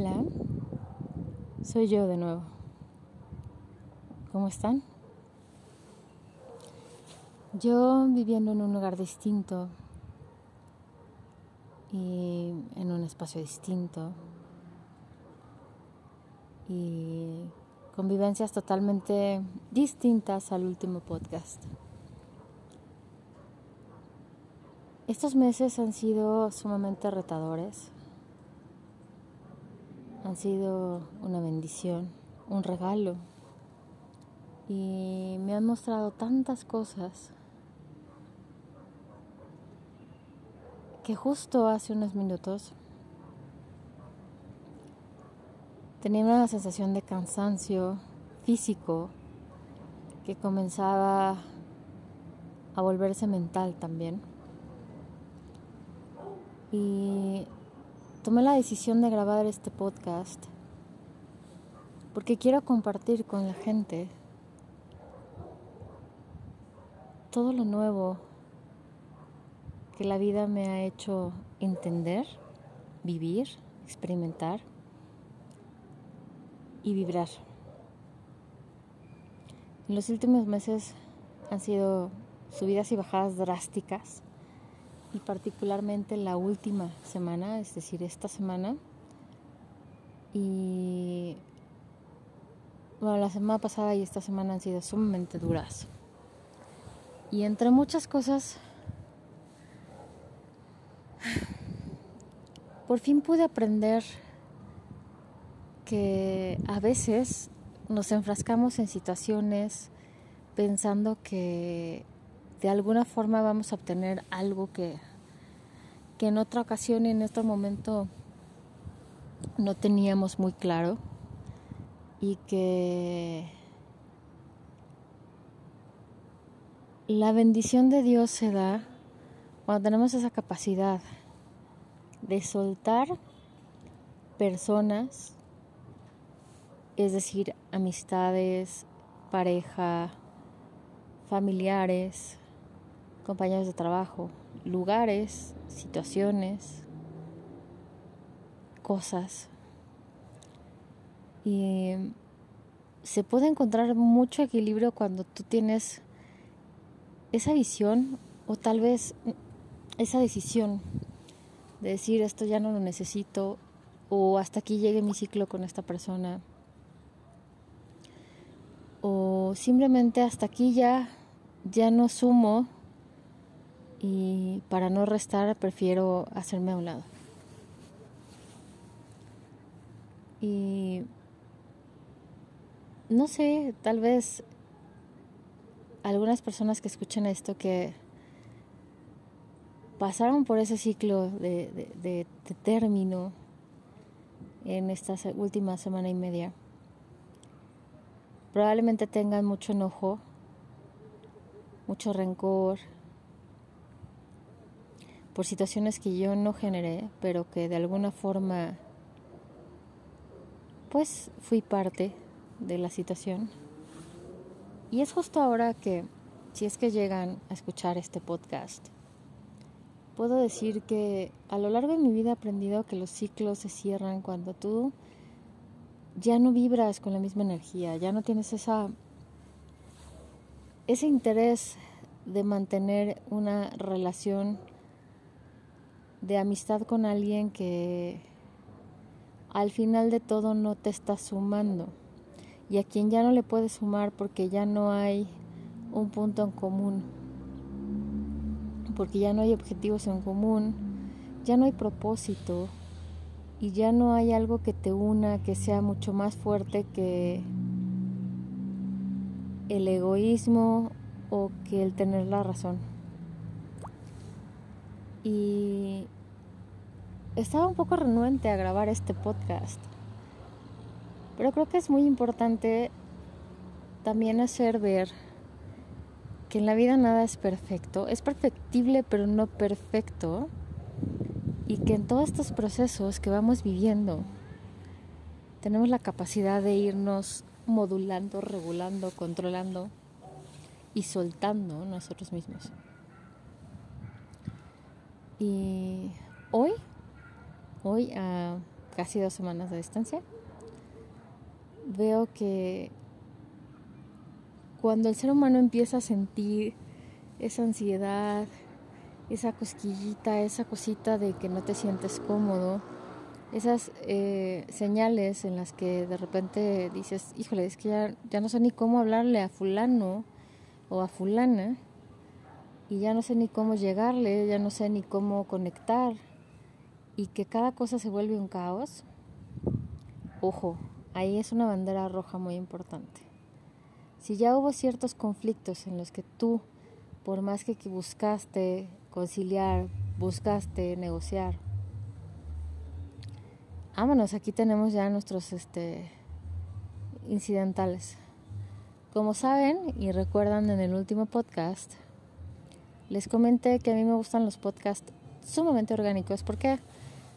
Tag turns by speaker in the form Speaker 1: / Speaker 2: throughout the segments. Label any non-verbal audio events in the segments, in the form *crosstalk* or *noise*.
Speaker 1: Hola, soy yo de nuevo. ¿Cómo están? Yo viviendo en un lugar distinto y en un espacio distinto y convivencias totalmente distintas al último podcast. Estos meses han sido sumamente retadores han sido una bendición, un regalo. Y me han mostrado tantas cosas que justo hace unos minutos tenía una sensación de cansancio físico que comenzaba a volverse mental también. Y tomé la decisión de grabar este podcast porque quiero compartir con la gente todo lo nuevo que la vida me ha hecho entender, vivir, experimentar y vibrar. En los últimos meses han sido subidas y bajadas drásticas y particularmente la última semana, es decir, esta semana. Y bueno, la semana pasada y esta semana han sido sumamente duras. Y entre muchas cosas, por fin pude aprender que a veces nos enfrascamos en situaciones pensando que de alguna forma vamos a obtener algo que, que en otra ocasión y en este momento no teníamos muy claro y que la bendición de Dios se da cuando tenemos esa capacidad de soltar personas, es decir, amistades, pareja, familiares, compañeros de trabajo, lugares, situaciones, cosas. Y se puede encontrar mucho equilibrio cuando tú tienes esa visión o tal vez esa decisión de decir esto ya no lo necesito o hasta aquí llegue mi ciclo con esta persona o simplemente hasta aquí ya ya no sumo y para no restar prefiero hacerme a un lado. Y no sé, tal vez algunas personas que escuchen esto que pasaron por ese ciclo de, de término en esta última semana y media, probablemente tengan mucho enojo, mucho rencor, por situaciones que yo no generé, pero que de alguna forma pues fui parte de la situación. Y es justo ahora que, si es que llegan a escuchar este podcast, puedo decir que a lo largo de mi vida he aprendido que los ciclos se cierran cuando tú ya no vibras con la misma energía, ya no tienes esa ese interés de mantener una relación de amistad con alguien que al final de todo no te está sumando y a quien ya no le puedes sumar porque ya no hay un punto en común, porque ya no hay objetivos en común, ya no hay propósito y ya no hay algo que te una que sea mucho más fuerte que el egoísmo o que el tener la razón. Y estaba un poco renuente a grabar este podcast. Pero creo que es muy importante también hacer ver que en la vida nada es perfecto. Es perfectible, pero no perfecto. Y que en todos estos procesos que vamos viviendo, tenemos la capacidad de irnos modulando, regulando, controlando y soltando nosotros mismos. Y hoy, hoy a casi dos semanas de distancia, veo que cuando el ser humano empieza a sentir esa ansiedad, esa cosquillita, esa cosita de que no te sientes cómodo, esas eh, señales en las que de repente dices, híjole, es que ya, ya no sé ni cómo hablarle a fulano o a fulana y ya no sé ni cómo llegarle, ya no sé ni cómo conectar y que cada cosa se vuelve un caos, ojo, ahí es una bandera roja muy importante. Si ya hubo ciertos conflictos en los que tú, por más que buscaste conciliar, buscaste negociar, vámonos, aquí tenemos ya nuestros este, incidentales. Como saben y recuerdan en el último podcast, les comenté que a mí me gustan los podcasts sumamente orgánicos. ¿Por qué?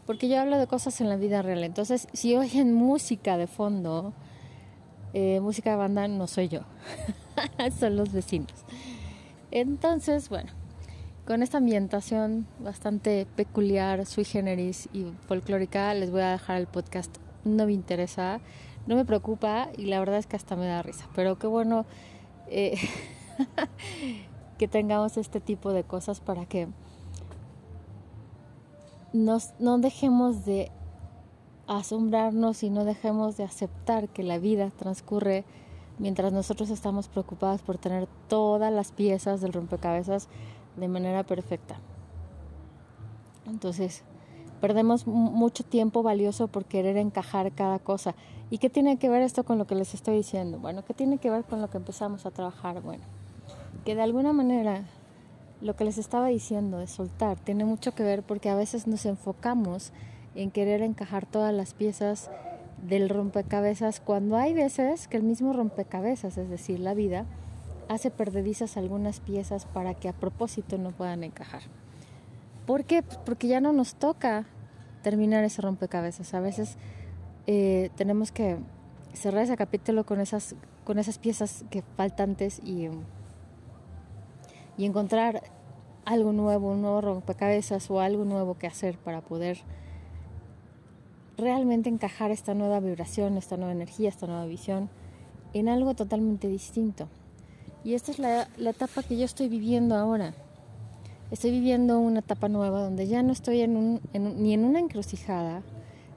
Speaker 1: Porque yo hablo de cosas en la vida real. Entonces, si oyen música de fondo, eh, música de banda, no soy yo. *laughs* Son los vecinos. Entonces, bueno, con esta ambientación bastante peculiar, sui generis y folclórica, les voy a dejar el podcast. No me interesa, no me preocupa y la verdad es que hasta me da risa. Pero qué bueno eh, *laughs* que tengamos este tipo de cosas para que nos, no dejemos de asombrarnos y no dejemos de aceptar que la vida transcurre mientras nosotros estamos preocupados por tener todas las piezas del rompecabezas de manera perfecta. Entonces, perdemos mucho tiempo valioso por querer encajar cada cosa. ¿Y qué tiene que ver esto con lo que les estoy diciendo? Bueno, ¿qué tiene que ver con lo que empezamos a trabajar? Bueno, que de alguna manera lo que les estaba diciendo de soltar tiene mucho que ver porque a veces nos enfocamos en querer encajar todas las piezas del rompecabezas cuando hay veces que el mismo rompecabezas, es decir, la vida, hace perdedizas algunas piezas para que a propósito no puedan encajar. ¿Por qué? Pues porque ya no nos toca terminar ese rompecabezas. A veces eh, tenemos que cerrar ese capítulo con esas, con esas piezas que faltantes y y encontrar algo nuevo, un nuevo rompecabezas o algo nuevo que hacer para poder realmente encajar esta nueva vibración, esta nueva energía, esta nueva visión en algo totalmente distinto. Y esta es la, etapa que yo estoy viviendo ahora. Estoy viviendo una etapa nueva donde ya no estoy en un, ni en una encrucijada,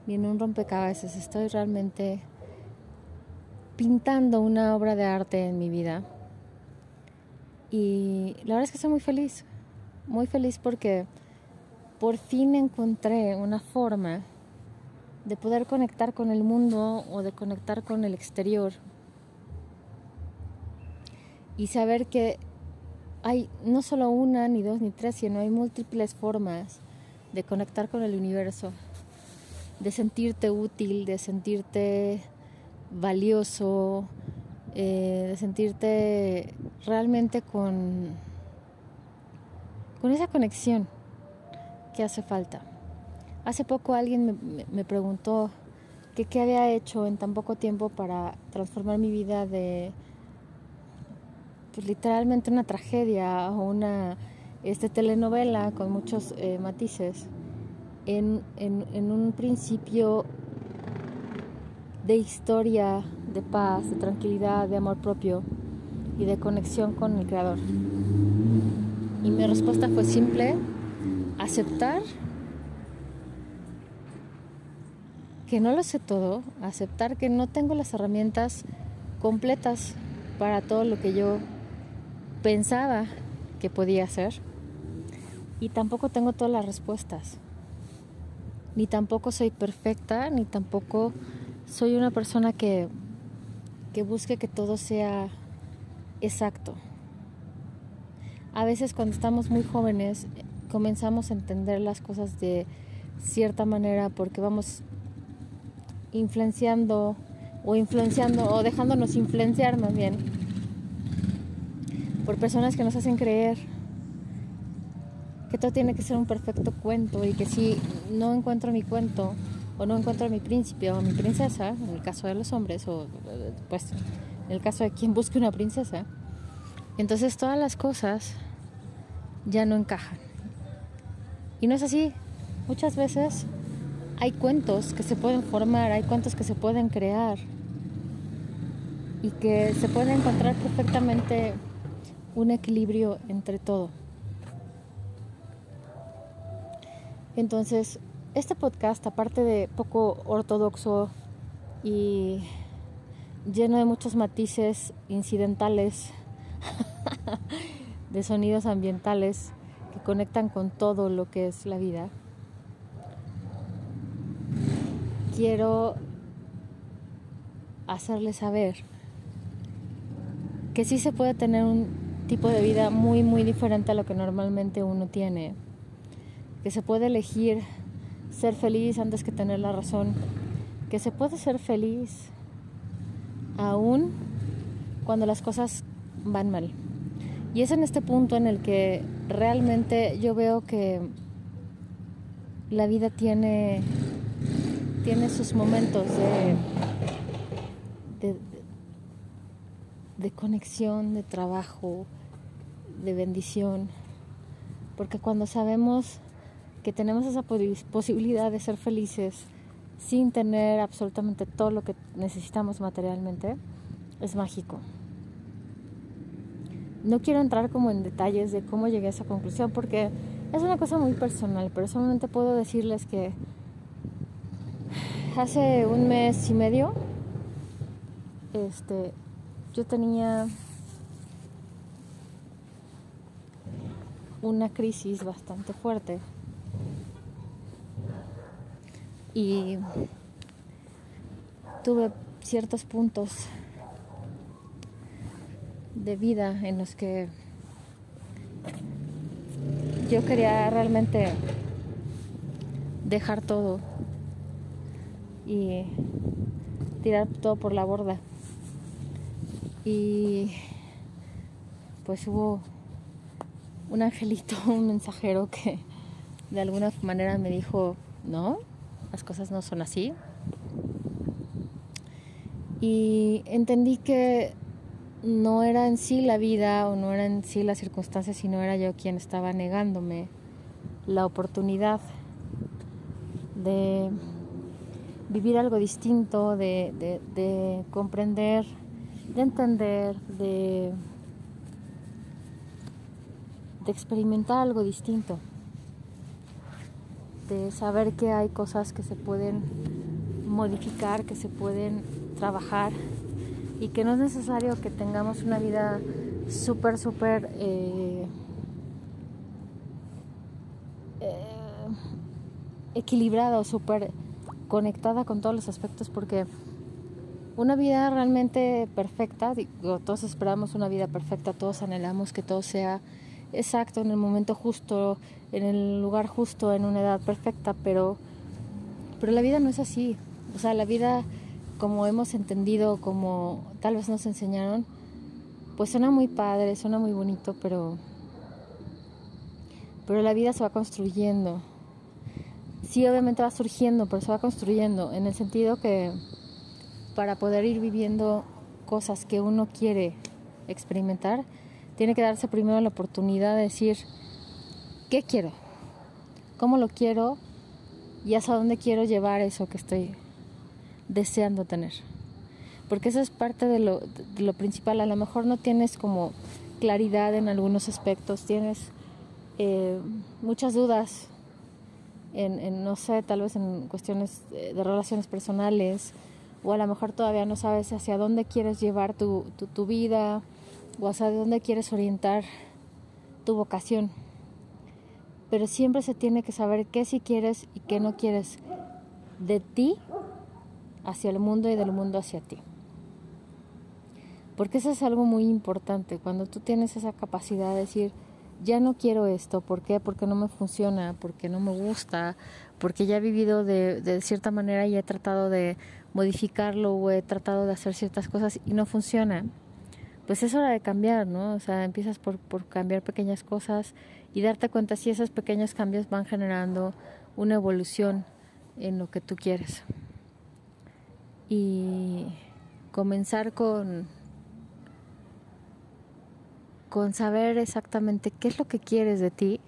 Speaker 1: ni en un rompecabezas. Estoy realmente pintando una obra de arte en mi vida y la verdad es que estoy muy feliz, muy feliz porque por fin encontré una forma de poder conectar con el mundo o de conectar con el exterior y saber que hay no solo una, ni dos, ni tres, sino hay múltiples formas de conectar con el universo, de sentirte útil, de sentirte valioso, eh, de sentirte realmente con, con esa conexión que hace falta. Hace poco alguien me, preguntó que qué había hecho en tan poco tiempo para transformar mi vida de pues, literalmente una tragedia o una este, telenovela con muchos eh, matices en, en un principio de historia de paz, de tranquilidad, de amor propio y de conexión con el Creador. Y mi respuesta fue simple, aceptar que no lo sé todo, aceptar que no tengo las herramientas completas para todo lo que yo pensaba que podía hacer y tampoco tengo todas las respuestas. Ni tampoco soy perfecta, ni tampoco soy una persona que que busque que todo sea exacto. A veces cuando estamos muy jóvenes comenzamos a entender las cosas de cierta manera porque vamos influenciando o influenciando o dejándonos influenciar más bien por personas que nos hacen creer que todo tiene que ser un perfecto cuento y que si no encuentro mi cuento o no encuentro a mi príncipe o a mi princesa, en el caso de los hombres, o pues en el caso de quien busque una princesa, entonces todas las cosas ya no encajan. Y no es así. Muchas veces hay cuentos que se pueden formar, hay cuentos que se pueden crear y que se puede encontrar perfectamente un equilibrio entre todo. Entonces, este podcast, aparte de poco ortodoxo y lleno de muchos matices incidentales, *laughs* de sonidos ambientales que conectan con todo lo que es la vida, quiero hacerles saber que sí se puede tener un tipo de vida muy, muy diferente a lo que normalmente uno tiene, que se puede elegir ser feliz antes que tener la razón, que se puede ser feliz aún cuando las cosas van mal. Y es en este punto en el que realmente yo veo que la vida tiene, tiene sus momentos de, de, de conexión, de trabajo, de bendición. Porque cuando sabemos que tenemos esa posibilidad de ser felices sin tener absolutamente todo lo que necesitamos materialmente, es mágico. No quiero entrar como en detalles de cómo llegué a esa conclusión porque es una cosa muy personal, pero solamente puedo decirles que hace un mes y medio este yo tenía una crisis bastante fuerte y tuve ciertos puntos de vida en los que yo quería realmente dejar todo y tirar todo por la borda. Y pues hubo un angelito, *laughs* un mensajero que de alguna manera me dijo, no, las cosas no son así. Y entendí que no era en sí la vida o no era en sí las circunstancias, sino era yo quien estaba negándome la oportunidad de vivir algo distinto, de, de comprender, de entender, de, de experimentar algo distinto de saber que hay cosas que se pueden modificar, que se pueden trabajar y que no es necesario que tengamos una vida súper, súper eh, eh, equilibrada o súper conectada con todos los aspectos porque una vida realmente perfecta, digo, todos esperamos una vida perfecta, todos anhelamos que todo sea exacto, en el momento justo, en el lugar justo, en una edad perfecta, pero, pero la vida no es así. O sea, la vida, como hemos entendido, como tal vez nos enseñaron, pues suena muy padre, suena muy bonito, pero, pero la vida se va construyendo. Sí, obviamente va surgiendo, pero se va construyendo, en el sentido que para poder ir viviendo cosas que uno quiere experimentar, tiene que darse primero la oportunidad de decir, ¿qué quiero? ¿Cómo lo quiero? Y hasta dónde quiero llevar eso que estoy deseando tener. Porque eso es parte de lo, de lo principal. A lo mejor no tienes como claridad en algunos aspectos, tienes eh, muchas dudas en, no sé, tal vez en cuestiones de relaciones personales, o a lo mejor todavía no sabes hacia dónde quieres llevar tu, tu vida, o hacia dónde quieres orientar tu vocación. Pero siempre se tiene que saber qué sí quieres y qué no quieres de ti hacia el mundo y del mundo hacia ti. Porque eso es algo muy importante, cuando tú tienes esa capacidad de decir, ya no quiero esto, ¿por qué? Porque no me funciona, porque no me gusta, porque ya he vivido de, de cierta manera y he tratado de modificarlo o he tratado de hacer ciertas cosas y no funciona pues es hora de cambiar, ¿no? O sea, empiezas por, por cambiar pequeñas cosas y darte cuenta si esos pequeños cambios van generando una evolución en lo que tú quieres. Y comenzar con, con saber exactamente qué es lo que quieres de ti.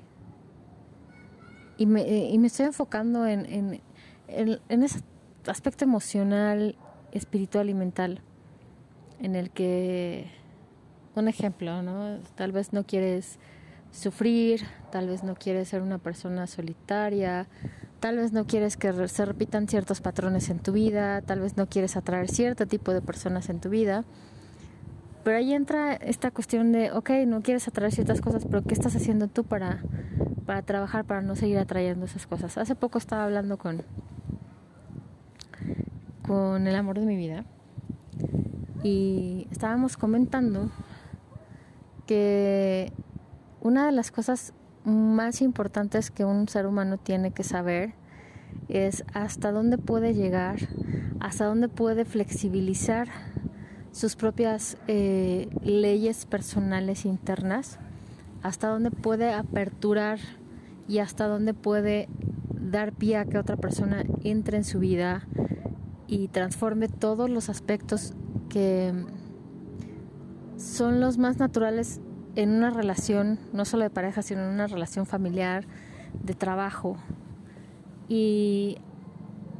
Speaker 1: Y me, y me estoy enfocando en, en, en, ese aspecto emocional, espiritual y mental, en el que, un ejemplo, ¿no? Tal vez no quieres sufrir, tal vez no quieres ser una persona solitaria, tal vez no quieres que se repitan ciertos patrones en tu vida, tal vez no quieres atraer cierto tipo de personas en tu vida. Pero ahí entra esta cuestión de, ok, no quieres atraer ciertas cosas, pero ¿qué estás haciendo tú para, para trabajar, para no seguir atrayendo esas cosas? Hace poco estaba hablando con, con el amor de mi vida y estábamos comentando que una de las cosas más importantes que un ser humano tiene que saber es hasta dónde puede llegar, hasta dónde puede flexibilizar sus propias eh, leyes personales internas, hasta dónde puede aperturar y hasta dónde puede dar pie a que otra persona entre en su vida y transforme todos los aspectos que son los más naturales en una relación, no solo de pareja, sino en una relación familiar, de trabajo. Y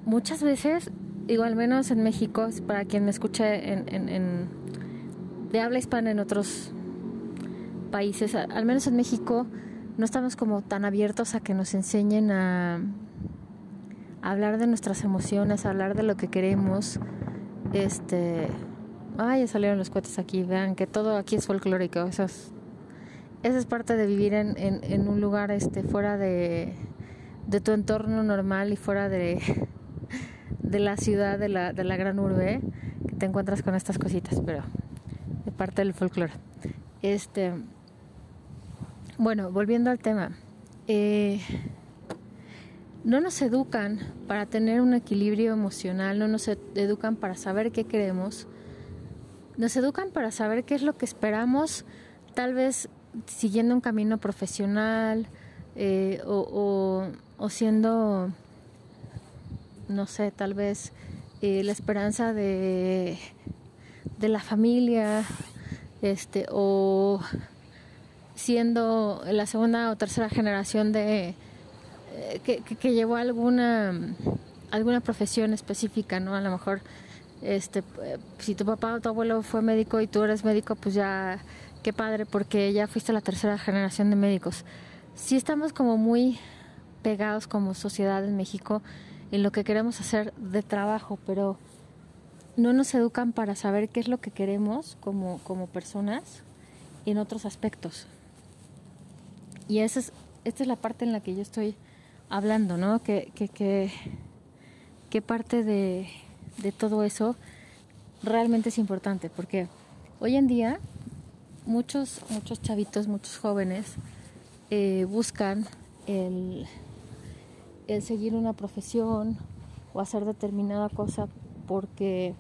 Speaker 1: muchas veces, digo, al menos en México, para quien me escuche en, de habla hispana en otros países, al menos en México, no estamos como tan abiertos a que nos enseñen a, a hablar de nuestras emociones, a hablar de lo que queremos. Este, ay, ya salieron los cohetes aquí, vean que todo aquí es folclórico, eso es esa es parte de vivir en, un lugar este fuera de, tu entorno normal y fuera *laughs* de, la ciudad, de la, de la gran urbe, que te encuentras con estas cositas, pero de parte del folclore. Este, bueno, volviendo al tema, eh, no nos educan para tener un equilibrio emocional, no nos educan para saber qué queremos, nos educan para saber qué es lo que esperamos, tal vez siguiendo un camino profesional eh, o, siendo, no sé, tal vez eh, la esperanza de, de la familia, este, o siendo la segunda o tercera generación de eh, que, que, llevó alguna alguna profesión específica, ¿no? A lo mejor este si tu papá o tu abuelo fue médico y tú eres médico, pues ya qué padre, porque ya fuiste la tercera generación de médicos. Sí estamos como muy pegados como sociedad en México en lo que queremos hacer de trabajo, pero no nos educan para saber qué es lo que queremos como, como personas en otros aspectos. Y esa es, esta es la parte en la que yo estoy hablando, ¿no? Que, que, que, parte de, de todo eso realmente es importante, porque hoy en día muchos, muchos chavitos, muchos jóvenes eh, buscan el, el seguir una profesión o hacer determinada cosa porque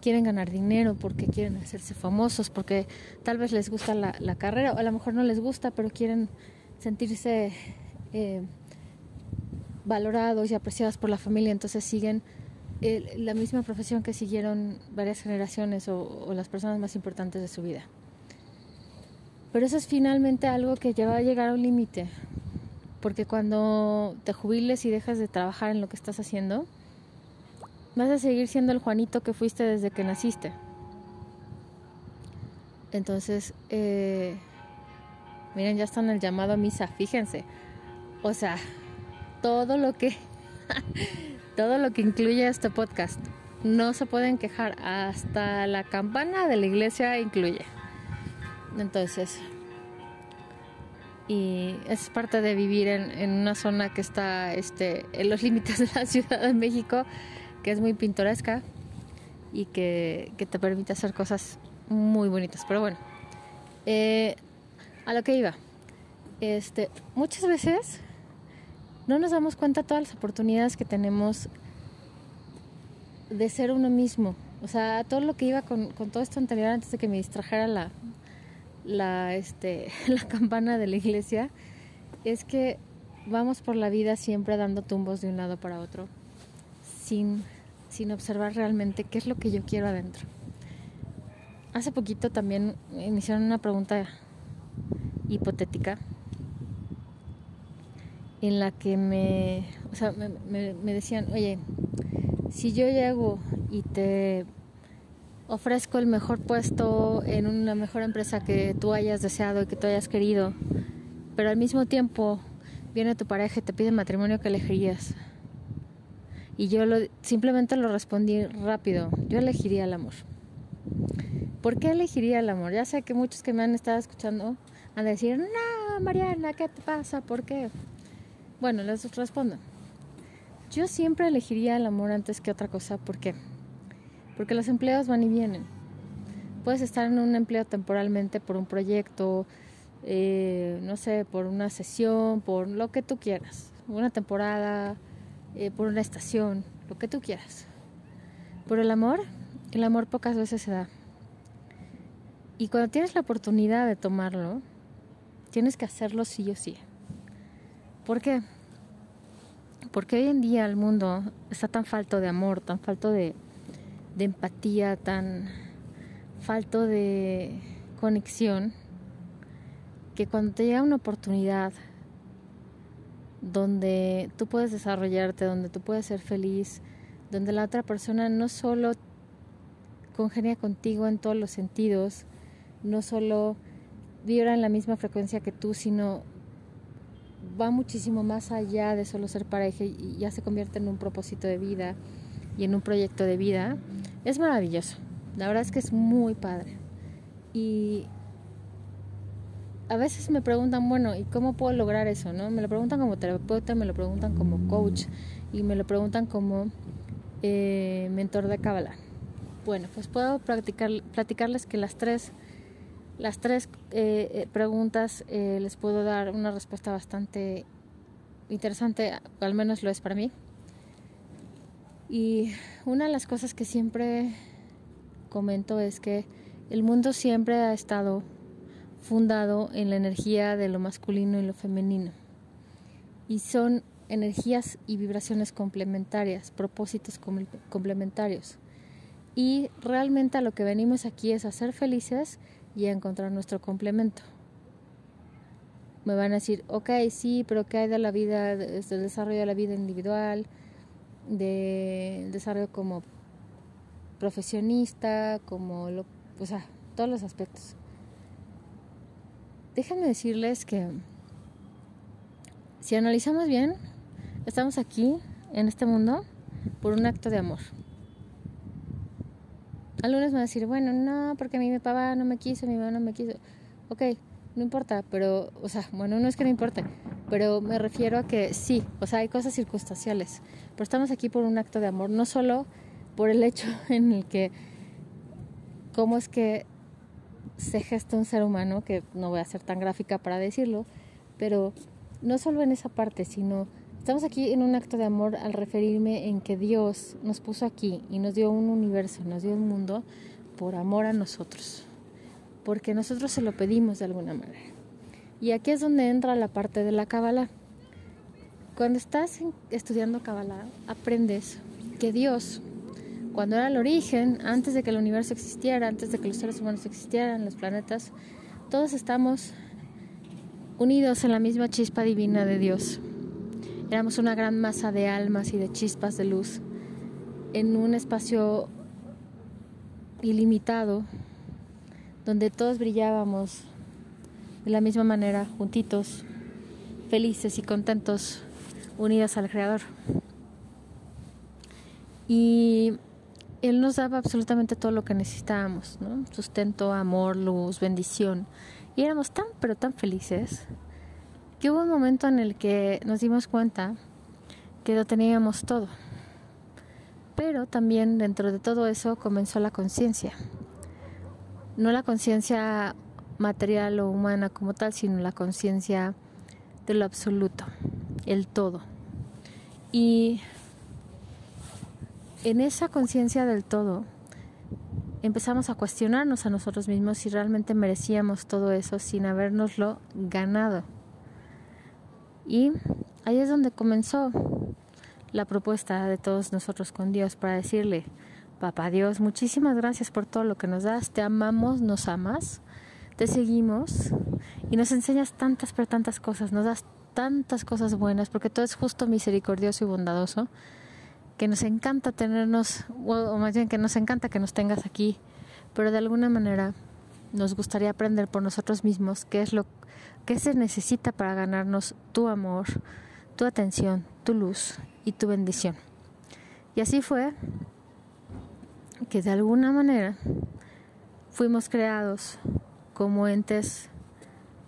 Speaker 1: quieren ganar dinero, porque quieren hacerse famosos, porque tal vez les gusta la, carrera o a lo mejor no les gusta, pero quieren sentirse eh, valorados y apreciados por la familia, entonces siguen la misma profesión que siguieron varias generaciones o las personas más importantes de su vida. Pero eso es finalmente algo que ya va a llegar a un límite, porque cuando te jubiles y dejas de trabajar en lo que estás haciendo, vas a seguir siendo el Juanito que fuiste desde que naciste. Entonces, eh, miren, ya está en el llamado a misa, fíjense. O sea, todo lo que *laughs* todo lo que incluye este podcast. No se pueden quejar, hasta la campana de la iglesia incluye. Entonces, y es parte de vivir en, una zona que está este, en los *laughs* límites de la Ciudad de México, que es muy pintoresca y que, te permite hacer cosas muy bonitas. Pero bueno, eh, a lo que iba, este, muchas veces no nos damos cuenta todas las oportunidades que tenemos de ser uno mismo. O sea, todo lo que iba con, todo esto anterior antes de que me distrajera la, la, este, *laughs* la campana de la iglesia es que vamos por la vida siempre dando tumbos de un lado para otro, sin, sin observar realmente qué es lo que yo quiero adentro. Hace poquito también iniciaron una pregunta hipotética en la que me, o sea, me, me decían, oye, si yo llego y te ofrezco el mejor puesto en una mejor empresa que tú hayas deseado y que tú hayas querido, pero al mismo tiempo viene tu pareja y te pide matrimonio, ¿qué elegirías? Y yo lo, simplemente lo respondí rápido, yo elegiría el amor. ¿Por qué elegiría el amor? Ya sé que muchos que me han estado escuchando han de decir, no, Mariana, ¿qué te pasa? ¿Por qué? Bueno, les respondo. Yo siempre elegiría el amor antes que otra cosa. ¿Por qué? Porque los empleos van y vienen. Puedes estar en un empleo temporalmente por un proyecto, eh, no sé, por una sesión, por lo que tú quieras. Una temporada, eh, por una estación, lo que tú quieras. Por el amor, el amor pocas veces se da. Y cuando tienes la oportunidad de tomarlo, tienes que hacerlo sí o sí. ¿Por qué? Porque hoy en día el mundo está tan falto de amor, tan falto de, empatía, tan falto de conexión, que cuando te llega una oportunidad donde tú puedes desarrollarte, donde tú puedes ser feliz, donde la otra persona no solo congenia contigo en todos los sentidos, no solo vibra en la misma frecuencia que tú, sino va muchísimo más allá de solo ser pareja y ya se convierte en un propósito de vida y en un proyecto de vida, es maravilloso. La verdad es que es muy padre. Y a veces me preguntan, bueno, ¿y cómo puedo lograr eso? ¿no? Me lo preguntan como terapeuta, me lo preguntan como coach y me lo preguntan como eh, mentor de Kabbalah. Bueno, pues puedo practicar, platicarles que las tres las tres eh, eh, preguntas eh, les puedo dar una respuesta bastante interesante, al menos lo es para mí. Y una de las cosas que siempre comento es que el mundo siempre ha estado fundado en la energía de lo masculino y lo femenino. Y son energías y vibraciones complementarias, propósitos complementarios. Y realmente a lo que venimos aquí es a ser felices y a encontrar nuestro complemento. Me van a decir, ok, sí, pero ¿qué hay de la vida, del desarrollo de la vida individual, del desarrollo como profesionista, como lo, o sea, todos los aspectos? Déjenme decirles que si analizamos bien, estamos aquí en este mundo por un acto de amor. Algunos van a decir, bueno, no, porque mi papá no me quiso, mi mamá no me quiso. Ok, no importa, pero, o sea, bueno, no es que no importe, pero me refiero a que sí, o sea, hay cosas circunstanciales, pero estamos aquí por un acto de amor, no solo por el hecho *laughs* en el que, cómo es que se gesta un ser humano, que no voy a ser tan gráfica para decirlo, pero no solo en esa parte, sino Estamos aquí en un acto de amor al referirme en que Dios nos puso aquí y nos dio un universo, nos dio un mundo por amor a nosotros, porque nosotros se lo pedimos de alguna manera. Y aquí es donde entra la parte de la Kabbalah. Cuando estás estudiando Kabbalah, aprendes que Dios, cuando era el origen, antes de que el universo existiera, antes de que los seres humanos existieran, los planetas, todos estamos unidos en la misma chispa divina de Dios. Éramos una gran masa de almas y de chispas de luz en un espacio ilimitado donde todos brillábamos de la misma manera, juntitos, felices y contentos, unidos al Creador. Y Él nos daba absolutamente todo lo que necesitábamos. Sustento, amor, luz, bendición. Y éramos tan, pero tan felices que hubo un momento en el que nos dimos cuenta que lo teníamos todo. Pero también dentro de todo eso comenzó la conciencia. No la conciencia material o humana como tal, sino la conciencia de lo absoluto, el todo. Y en esa conciencia del todo empezamos a cuestionarnos a nosotros mismos si realmente merecíamos todo eso sin habernoslo ganado. Y ahí es donde comenzó la propuesta de todos nosotros con Dios para decirle, Papá Dios, muchísimas gracias por todo lo que nos das, te amamos, nos amas, te seguimos y nos enseñas tantas, pero tantas cosas, nos das tantas cosas buenas, porque todo es justo, misericordioso y bondadoso, que nos encanta tenernos, o más bien que nos encanta que nos tengas aquí, pero de alguna manera nos gustaría aprender por nosotros mismos qué es lo que se necesita para ganarnos tu amor, tu atención, tu luz y tu bendición. Y así fue que de alguna manera fuimos creados como entes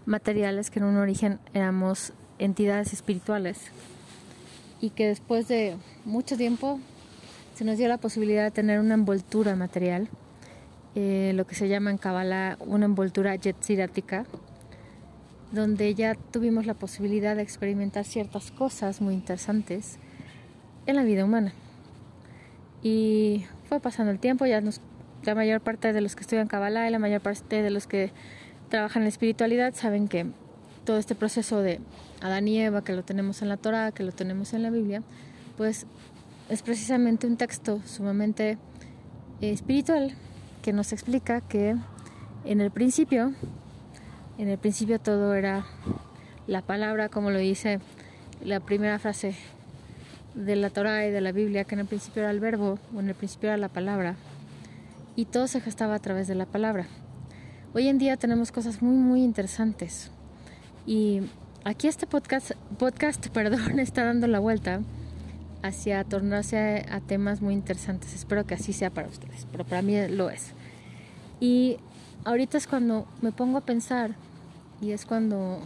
Speaker 1: materiales que en un origen éramos entidades espirituales y que después de mucho tiempo se nos dio la posibilidad de tener una envoltura material, eh, lo que se llama en Kabbalah una envoltura yetzirática, donde ya tuvimos la posibilidad de experimentar ciertas cosas muy interesantes en la vida humana. Y fue pasando el tiempo, ya nos, la mayor parte de los que estudian Kabbalah y la mayor parte de los que trabajan en espiritualidad saben que todo este proceso de Adán y Eva, que lo tenemos en la Torah, que lo tenemos en la Biblia, pues es precisamente un texto sumamente espiritual que nos explica que en el principio, en el principio todo era la palabra, como lo dice la primera frase de la Torah y de la Biblia, que en el principio era el verbo, o en el principio era la palabra, y todo se gestaba a través de la palabra. Hoy en día tenemos cosas muy, muy interesantes. Y aquí este podcast, podcast *laughs* perdón, está dando la vuelta hacia tornarse a, temas muy interesantes. Espero que así sea para ustedes, pero para mí lo es. Y ahorita es cuando me pongo a pensar y es cuando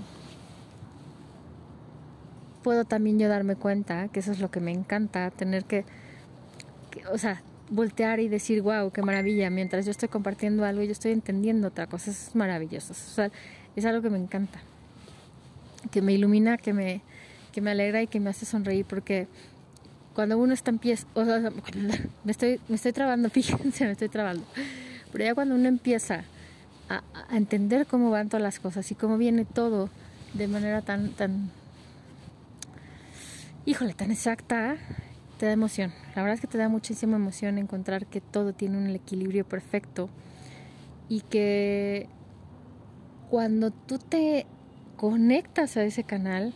Speaker 1: puedo también yo darme cuenta que eso es lo que me encanta, tener que, o sea, voltear y decir, wow, qué maravilla, mientras yo estoy compartiendo algo yo estoy entendiendo otra cosa, es maravilloso, o sea, es algo que me encanta, que me ilumina, que me, que me alegra y que me hace sonreír, porque cuando uno está en pies, o sea, *laughs* me estoy, me estoy trabando, *laughs* fíjense, me estoy trabando, pero ya cuando uno empieza a, a entender cómo van todas las cosas y cómo viene todo de manera tan, tan, híjole, tan exacta, te da emoción. La verdad es que te da muchísima emoción encontrar que todo tiene un equilibrio perfecto y que cuando tú te conectas a ese canal,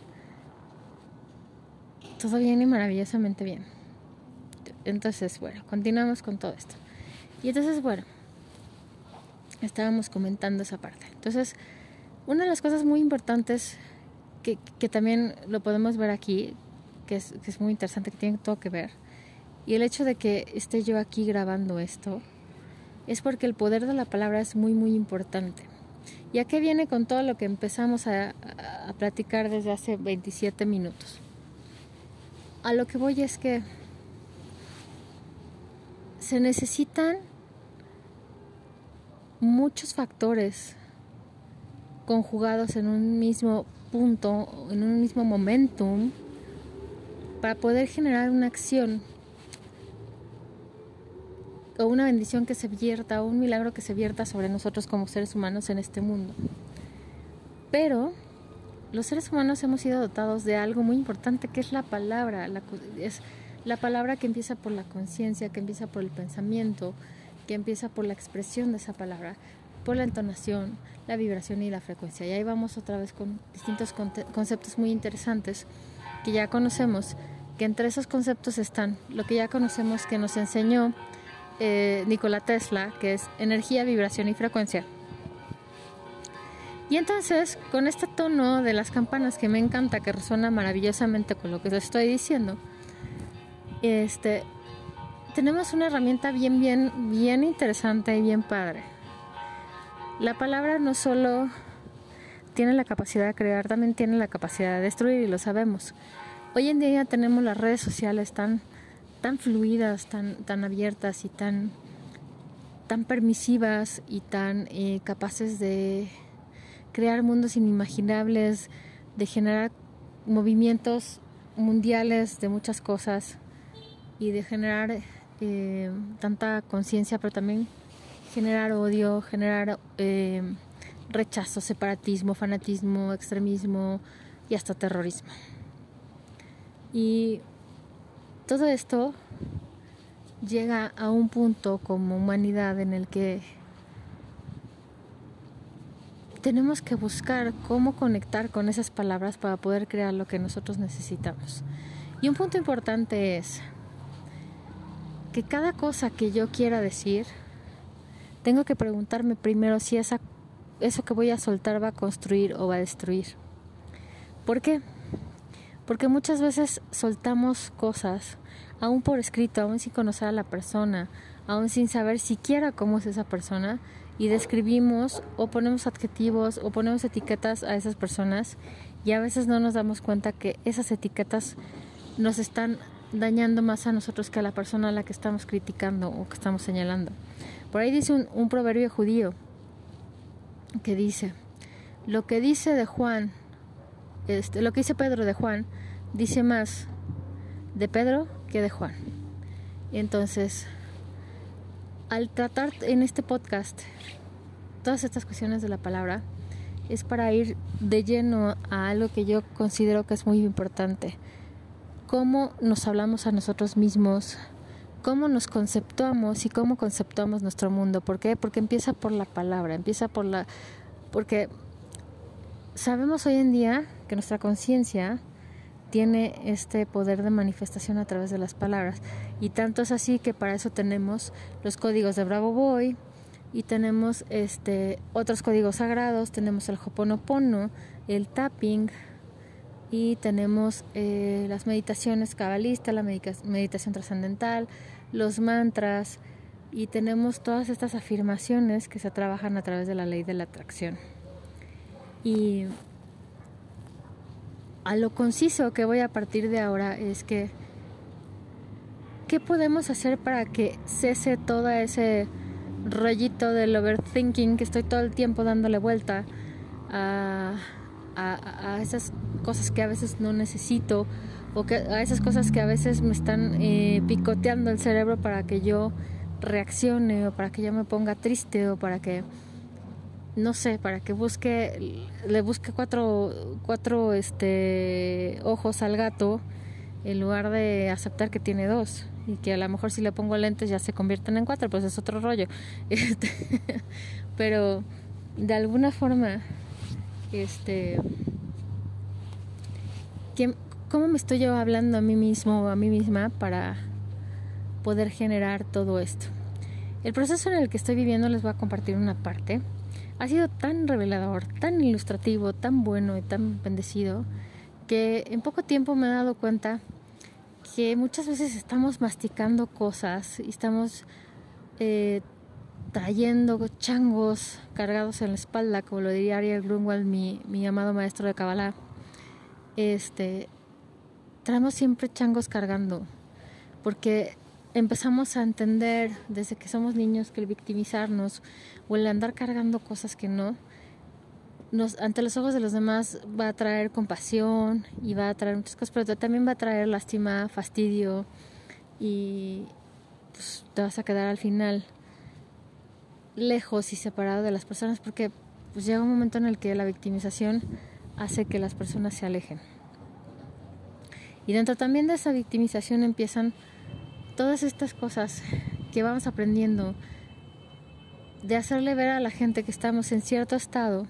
Speaker 1: todo viene maravillosamente bien. Entonces, bueno, continuamos con todo esto. Y entonces, bueno, estábamos comentando esa parte. Entonces, una de las cosas muy importantes que, también lo podemos ver aquí, que es, muy interesante, que tiene todo que ver. Y el hecho de que esté yo aquí grabando esto es porque el poder de la palabra es muy, muy importante. ¿Y a qué viene con todo lo que empezamos a, a platicar desde hace 27 minutos? A lo que voy es que se necesitan muchos factores conjugados en un mismo punto, en un mismo momentum, para poder generar una acción o una bendición que se vierta o un milagro que se vierta sobre nosotros como seres humanos en este mundo. Pero los seres humanos hemos sido dotados de algo muy importante que es la palabra, la, es la palabra que empieza por la conciencia, que empieza por el pensamiento, que empieza por la expresión de esa palabra, por la entonación, la vibración y la frecuencia. Y ahí vamos otra vez con distintos conceptos muy interesantes que ya conocemos, que entre esos conceptos están lo que ya conocemos que nos enseñó eh, Nikola Tesla, que es energía, vibración y frecuencia. Y entonces, con este tono de las campanas que me encanta, que resuena maravillosamente con lo que les estoy diciendo, este, tenemos una herramienta bien, bien, bien interesante y bien padre. La palabra no solo tiene la capacidad de crear, también tiene la capacidad de destruir y lo sabemos. Hoy en día tenemos las redes sociales tan, tan fluidas, tan, tan abiertas y tan, tan permisivas y tan eh, capaces de crear mundos inimaginables, de generar movimientos mundiales de muchas cosas y de generar eh, tanta conciencia, pero también generar odio, generar eh, rechazo, separatismo, fanatismo, extremismo y hasta terrorismo. Y todo esto llega a un punto como humanidad en el que tenemos que buscar cómo conectar con esas palabras para poder crear lo que nosotros necesitamos. Y un punto importante es que cada cosa que yo quiera decir, tengo que preguntarme primero si esa, eso que voy a soltar va a construir o va a destruir. ¿Por qué? Porque muchas veces soltamos cosas, aún por escrito, aún sin conocer a la persona, aún sin saber siquiera cómo es esa persona, y describimos o ponemos adjetivos o ponemos etiquetas a esas personas y a veces no nos damos cuenta que esas etiquetas nos están dañando más a nosotros que a la persona a la que estamos criticando o que estamos señalando. Por ahí dice un, proverbio judío que dice, lo que dice de Juan, este, lo que dice Pedro de Juan, dice más de Pedro que de Juan. Y entonces, al tratar en este podcast todas estas cuestiones de la palabra, es para ir de lleno a algo que yo considero que es muy importante. Cómo nos hablamos a nosotros mismos, cómo nos conceptuamos y cómo conceptuamos nuestro mundo. ¿Por qué? Porque empieza por la palabra, empieza por la... porque sabemos hoy en día que nuestra conciencia tiene este poder de manifestación a través de las palabras. Y tanto es así que para eso tenemos los códigos de Bravo Boy y tenemos este otros códigos sagrados, tenemos el Hoponopono, el tapping y tenemos eh, las meditaciones cabalistas, la meditación trascendental, los mantras y tenemos todas estas afirmaciones que se trabajan a través de la ley de la atracción. Y a lo conciso que voy a partir de ahora es que, ¿qué podemos hacer para que cese todo ese rollito del overthinking que estoy todo el tiempo dándole vuelta a, esas cosas que a veces no necesito o que, a esas cosas que a veces me están eh, picoteando el cerebro para que yo reaccione o para que yo me ponga triste o para que no sé, para que busque, le busque cuatro, cuatro este, ojos al gato en lugar de aceptar que tiene dos y que a lo mejor si le pongo lentes ya se convierten en cuatro, pues es otro rollo. *laughs* Este, pero de alguna forma, este, ¿cómo me estoy yo hablando a mí mismo o a mí misma para poder generar todo esto? El proceso en el que estoy viviendo les voy a compartir una parte ha sido tan revelador, tan ilustrativo, tan bueno y tan bendecido que en poco tiempo me he dado cuenta que muchas veces estamos masticando cosas y estamos eh, trayendo changos cargados en la espalda, como lo diría Ariel Grunwald, mi, mi amado maestro de Kabbalah. Este, traemos siempre changos cargando, porque empezamos a entender desde que somos niños que el victimizarnos o el andar cargando cosas que no, nos, ante los ojos de los demás va a traer compasión y va a traer muchas cosas, pero también va a traer lástima, fastidio y pues, te vas a quedar al final lejos y separado de las personas porque pues llega un momento en el que la victimización hace que las personas se alejen. Y dentro también de esa victimización empiezan todas estas cosas que vamos aprendiendo de hacerle ver a la gente que estamos en cierto estado,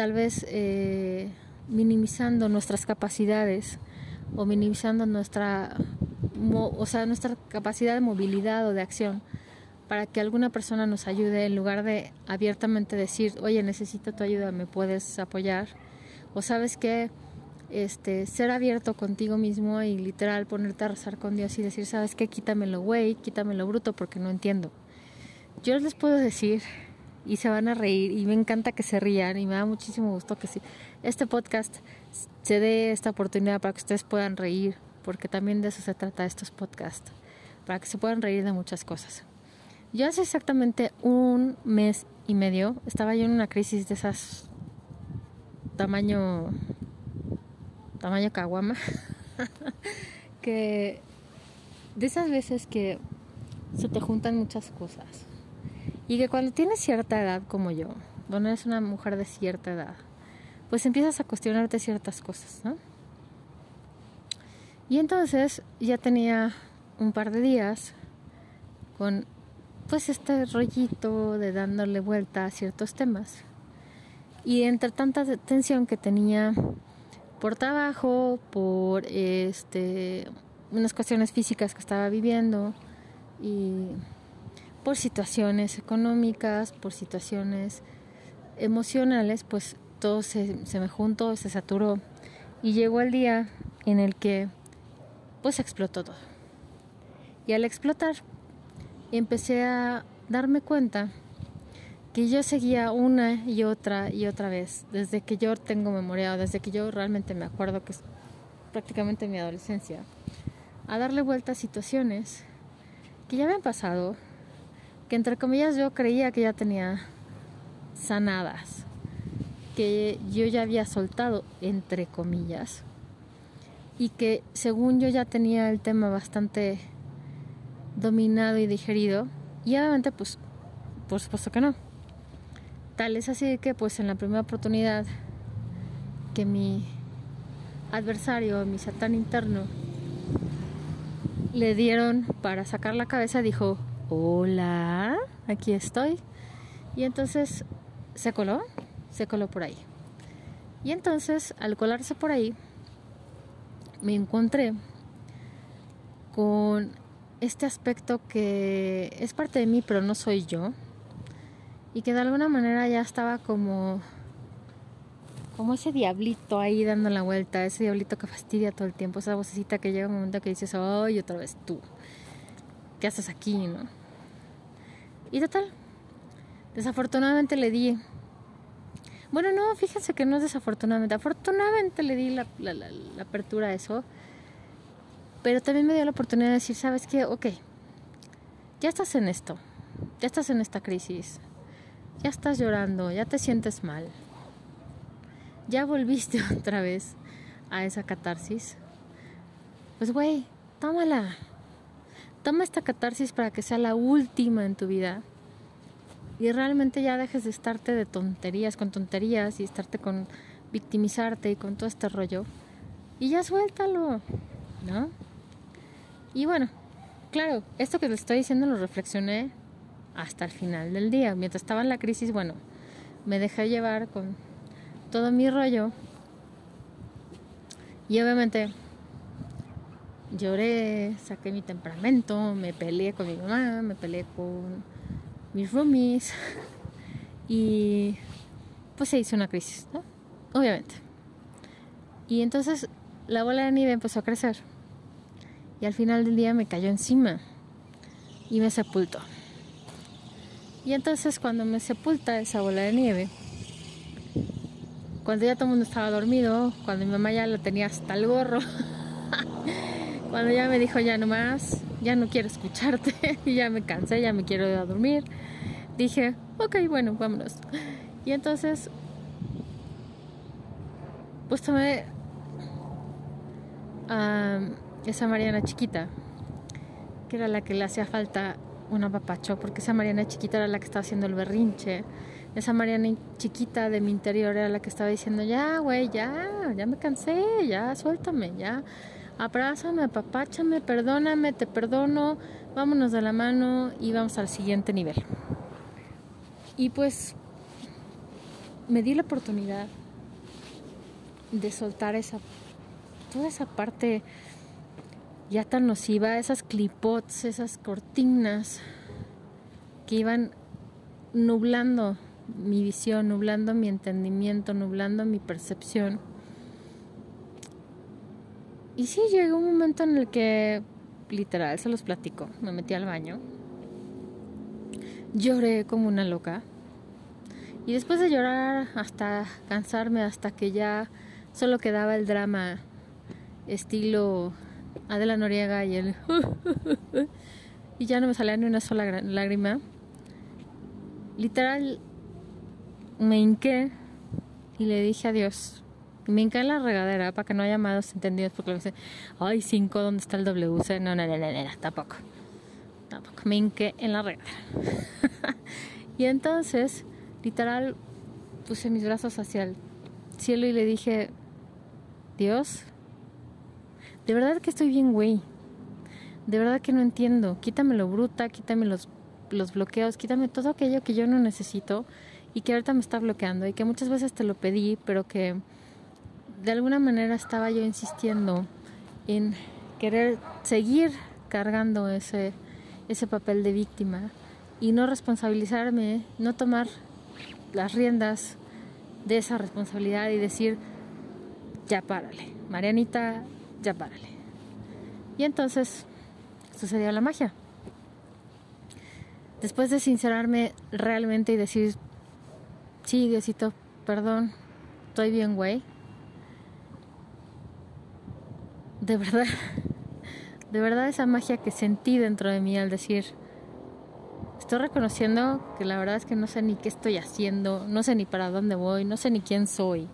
Speaker 1: tal vez eh, minimizando nuestras capacidades o minimizando nuestra, o sea, nuestra capacidad de movilidad o de acción para que alguna persona nos ayude en lugar de abiertamente decir, oye, necesito tu ayuda, ¿me puedes apoyar? O sabes que este, ser abierto contigo mismo y literal ponerte a rezar con Dios y decir, ¿sabes qué? Quítamelo, güey, quítamelo bruto porque no entiendo. Yo les puedo decir y se van a reír y me encanta que se rían y me da muchísimo gusto que si este podcast se dé esta oportunidad para que ustedes puedan reír, porque también de eso se trata estos podcasts, para que se puedan reír de muchas cosas. Yo hace exactamente un mes y medio estaba yo en una crisis de esas tamaño tamaño caguama, *laughs* que de esas veces que se te juntan muchas cosas y que cuando tienes cierta edad como yo, cuando eres una mujer de cierta edad, pues empiezas a cuestionarte ciertas cosas, ¿no? Y entonces ya tenía un par de días con pues este rollito de dándole vuelta a ciertos temas. Y entre tanta tensión que tenía por trabajo, por este unas cuestiones físicas que estaba viviendo y por situaciones económicas, por situaciones emocionales, pues todo se, se me juntó, se saturó y llegó el día en el que pues explotó todo. Y al explotar empecé a darme cuenta que yo seguía una y otra y otra vez, desde que yo tengo memoria, desde que yo realmente me acuerdo que es prácticamente mi adolescencia, a darle vuelta a situaciones que ya me han pasado, que entre comillas yo creía que ya tenía sanadas, que yo ya había soltado entre comillas, y que según yo ya tenía el tema bastante dominado y digerido, y obviamente pues por supuesto que no. Tal es así que pues en la primera oportunidad que mi adversario, mi satán interno, le dieron para sacar la cabeza, dijo, hola, aquí estoy. Y entonces se coló, se coló por ahí. Y entonces, al colarse por ahí, me encontré con este aspecto que es parte de mí, pero no soy yo. Y que de alguna manera ya estaba como como ese diablito ahí dando la vuelta, ese diablito que fastidia todo el tiempo, esa vocecita que llega un momento que dices, ay, otra vez tú, ¿qué haces aquí, no? Y total, desafortunadamente le di, bueno, no, fíjense que no es desafortunadamente, afortunadamente le di la, la apertura a eso, pero también me dio la oportunidad de decir, ¿sabes qué? Ok, ya estás en esto, ya estás en esta crisis, ya estás llorando, ya te sientes mal ya volviste *laughs* otra vez a esa catarsis, pues güey, tómala. Toma esta catarsis para que sea la última en tu vida. Y realmente ya dejes de estarte de tonterías con tonterías y estarte con victimizarte y con todo este rollo. Y ya suéltalo, ¿no? Y bueno, claro, esto que te estoy diciendo lo reflexioné hasta el final del día. Mientras estaba en la crisis, bueno, me dejé llevar con todo mi rollo. Y obviamente lloré, saqué mi temperamento, me peleé con mi mamá, me peleé con mis roomies *laughs* y pues se hizo una crisis. Obviamente. Y entonces la bola de nieve empezó a crecer y al final del día me cayó encima y me sepultó. Y entonces cuando me sepulta esa bola de nieve, cuando ya todo el mundo estaba dormido, cuando mi mamá ya lo tenía hasta el gorro, *laughs* cuando ya me dijo ya no más, ya no quiero escucharte, *laughs* y ya me cansé, ya me quiero ir dormir, dije, ok, bueno, vámonos. Y entonces, pues tomé a esa Mariana chiquita, que era la que le hacía falta un apapacho, porque esa Mariana chiquita era la que estaba haciendo el berrinche esa Mariana chiquita de mi interior era la que estaba diciendo, ya, güey, ya, ya me cansé, ya, suéltame, ya, abrázame, apapáchame, perdóname, te perdono, vámonos de la mano y vamos al siguiente nivel. Y pues me di la oportunidad de soltar esa, toda esa parte ya tan nociva, esas clipots, esas cortinas que iban nublando mi visión, nublando mi entendimiento, nublando mi percepción. Y sí, llegó un momento en el que, literal, se los platico, me metí al baño, lloré como una loca. Y después de llorar hasta cansarme, hasta que ya solo quedaba el drama estilo Adela Noriega y el... *laughs* y ya no me salía ni una sola lágrima. Literal, me hinqué y le dije adiós. Me hinqué en la regadera para que no haya más entendidos porque dije, ay, cinco, ¿dónde está el WC? No, no, no, no, no, tampoco. Tampoco. Me hinqué en la regadera. *laughs* y entonces, literal, puse mis brazos hacia el cielo y le dije, Dios, de verdad que estoy bien, güey. De verdad que no entiendo. Quítame lo bruta, quítame los, los bloqueos, quítame todo aquello que yo no necesito y que ahorita me está bloqueando y que muchas veces te lo pedí, pero que de alguna manera estaba yo insistiendo en querer seguir cargando ese, ese papel de víctima y no responsabilizarme, no tomar las riendas de esa responsabilidad y decir, ya párale, Marianita, ya párale. Y entonces sucedió la magia. Después de sincerarme realmente y decir, sí, Diosito, perdón, estoy bien, güey. De verdad, de verdad esa magia que sentí dentro de mí al decir, estoy reconociendo que la verdad es que no sé ni qué estoy haciendo, no sé ni para dónde voy, no sé ni quién soy.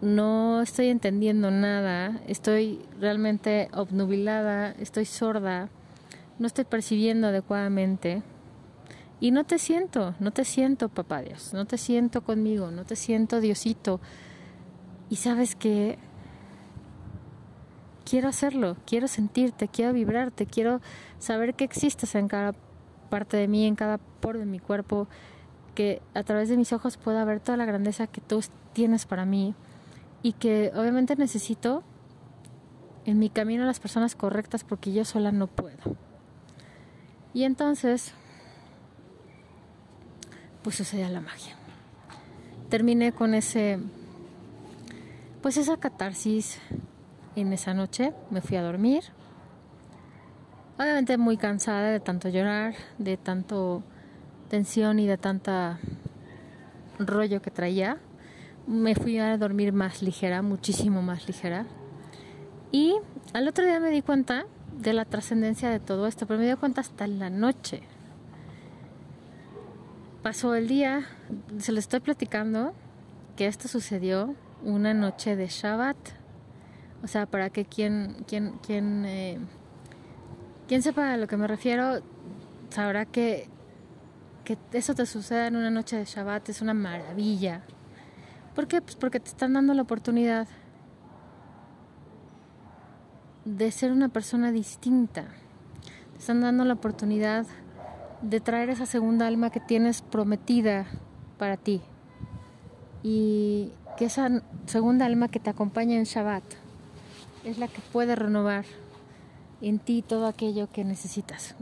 Speaker 1: No estoy entendiendo nada, estoy realmente obnubilada, estoy sorda, no estoy percibiendo adecuadamente. Y no te siento, no te siento, papá Dios, no te siento conmigo, no te siento Diosito. Y sabes que quiero hacerlo, quiero sentirte, quiero vibrarte, quiero saber que existes en cada parte de mí, en cada poro de mi cuerpo, que a través de mis ojos pueda ver toda la grandeza que tú tienes para mí y que obviamente necesito en mi camino a las personas correctas porque yo sola no puedo. Y entonces, pues sucede la magia. Terminé con ese, pues esa catarsis en esa noche me fui a dormir. Obviamente muy cansada de tanto llorar, de tanto tensión y de tanta rollo que traía. Me fui a dormir más ligera, muchísimo más ligera. Y al otro día me di cuenta de la trascendencia de todo esto, pero me di cuenta hasta la noche. Pasó el día, se lo estoy platicando, que esto sucedió una noche de Shabbat o sea, para que quien, quien, quien, eh, quien sepa a lo que me refiero, sabrá que, que eso te suceda en una noche de Shabbat es una maravilla. ¿Por qué? Pues porque te están dando la oportunidad de ser una persona distinta. Te están dando la oportunidad de traer esa segunda alma que tienes prometida para ti. Y que esa segunda alma que te acompaña en Shabbat es la que puede renovar en ti todo aquello que necesitas.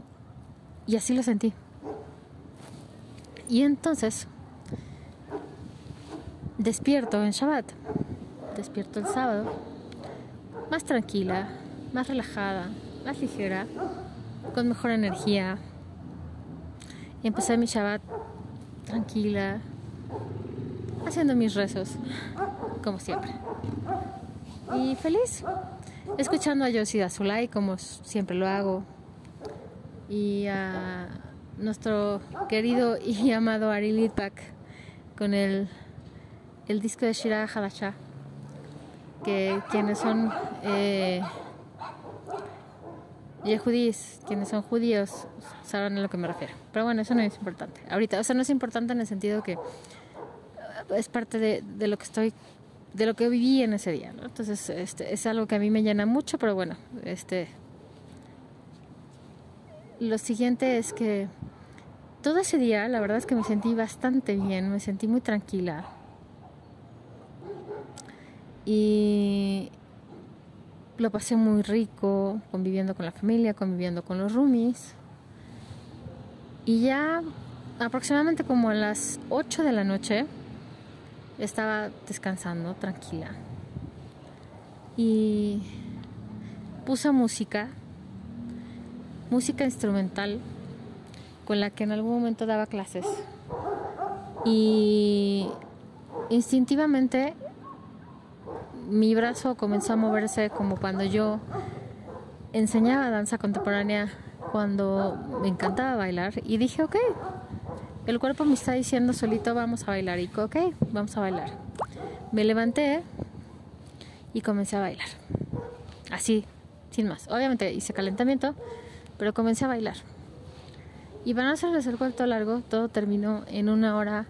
Speaker 1: Y así lo sentí. Y entonces, despierto en Shabbat, despierto el sábado, más tranquila, más relajada, más ligera, con mejor energía. Empecé mi Shabbat tranquila, haciendo mis rezos, como siempre. Y feliz escuchando a Yoshida Zulay como siempre lo hago y a nuestro querido y amado Ari Lipak con el, el disco de Shira Hadasha que quienes son eh, quienes son judíos sabrán a lo que me refiero. Pero bueno eso no es importante. Ahorita o sea no es importante en el sentido que es parte de, de lo que estoy de lo que viví en ese día, ¿no? Entonces, este, es algo que a mí me llena mucho, pero bueno, este lo siguiente es que todo ese día, la verdad es que me sentí bastante bien, me sentí muy tranquila. Y lo pasé muy rico, conviviendo con la familia, conviviendo con los roomies. Y ya aproximadamente como a las 8 de la noche, estaba descansando tranquila. Y puse música, música instrumental con la que en algún momento daba clases. Y instintivamente mi brazo comenzó a moverse como cuando yo enseñaba danza contemporánea cuando me encantaba bailar y dije ok el cuerpo me está diciendo solito vamos a bailar. Y ok, vamos a bailar. Me levanté y comencé a bailar. Así, sin más. Obviamente hice calentamiento, pero comencé a bailar. Y van a hacerles el cuento largo, todo terminó en una hora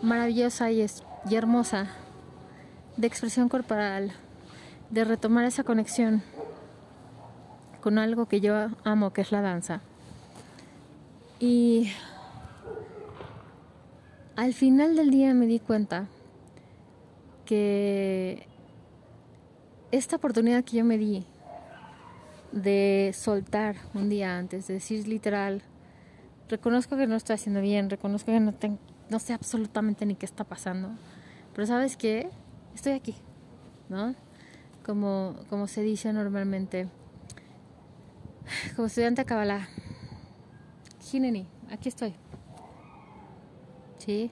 Speaker 1: maravillosa y, y hermosa de expresión corporal, de retomar esa conexión con algo que yo amo, que es la danza. Y al final del día me di cuenta que esta oportunidad que yo me di de soltar un día antes, de decir literal, reconozco que no estoy haciendo bien, reconozco que no, no sé absolutamente ni qué está pasando, pero sabes qué, estoy aquí, ¿no? Como, como se dice normalmente, como estudiante de Kabbalah, Hineni, aquí estoy. ¿Sí?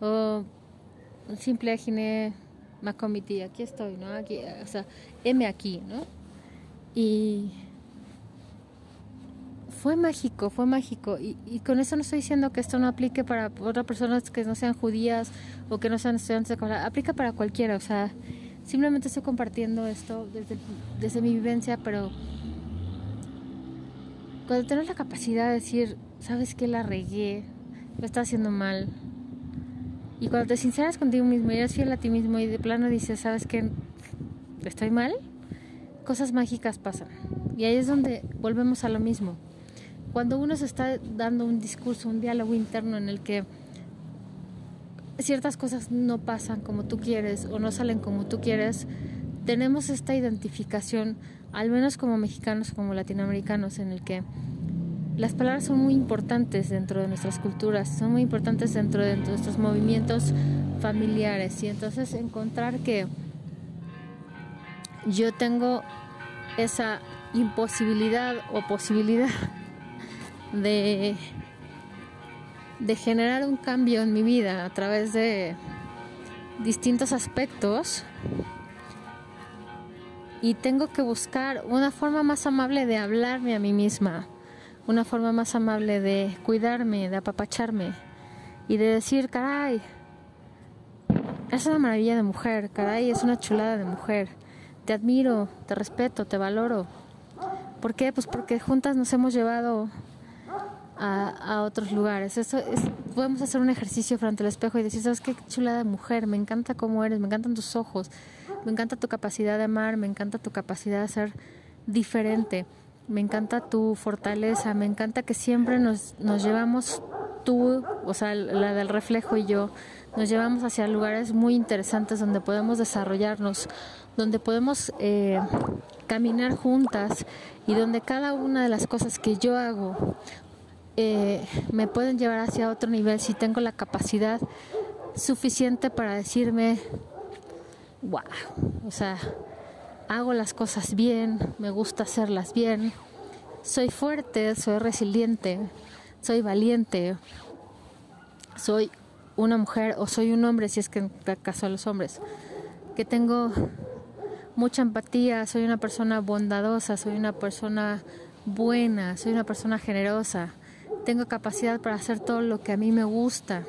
Speaker 1: O simple Hine Makomiti, aquí estoy, ¿no? Aquí, o sea, M aquí, ¿no? Y fue mágico, fue mágico. Y, y, con eso no estoy diciendo que esto no aplique para otras personas que no sean judías o que no sean estudiantes de Kabbalah. Aplica para cualquiera, o sea, simplemente estoy compartiendo esto desde, desde mi vivencia, pero cuando tienes la capacidad de decir, ¿sabes qué? La regué, lo está haciendo mal. Y cuando te sinceras contigo mismo y eres fiel a ti mismo y de plano dices, ¿sabes qué? Estoy mal, cosas mágicas pasan. Y ahí es donde volvemos a lo mismo. Cuando uno se está dando un discurso, un diálogo interno en el que ciertas cosas no pasan como tú quieres o no salen como tú quieres, tenemos esta identificación, al menos como mexicanos, como latinoamericanos, en el que las palabras son muy importantes dentro de nuestras culturas, son muy importantes dentro de nuestros movimientos familiares. Y entonces encontrar que yo tengo esa imposibilidad o posibilidad *laughs* de, de generar un cambio en mi vida a través de distintos aspectos y tengo que buscar una forma más amable de hablarme a mí misma una forma más amable de cuidarme, de apapacharme y de decir, caray, es una maravilla de mujer, caray, es una chulada de mujer, te admiro, te respeto, te valoro. ¿Por qué? Pues porque juntas nos hemos llevado a, a otros lugares. Eso es, podemos hacer un ejercicio frente al espejo y decir, ¿sabes qué chulada de mujer? Me encanta cómo eres, me encantan tus ojos, me encanta tu capacidad de amar, me encanta tu capacidad de ser diferente me encanta tu fortaleza, me encanta que siempre nos, nos llevamos tú, o sea, la del reflejo y yo, nos llevamos hacia lugares muy interesantes donde podemos desarrollarnos, donde podemos eh, caminar juntas y donde cada una de las cosas que yo hago eh, me pueden llevar hacia otro nivel si tengo la capacidad suficiente para decirme, wow, o sea, hago las cosas bien, me gusta hacerlas bien, soy fuerte, soy resiliente, soy valiente, soy una mujer o soy un hombre, si es que en caso de los hombres, que tengo mucha empatía, soy una persona bondadosa, soy una persona buena, soy una persona generosa, tengo capacidad para hacer todo lo que a mí me gusta.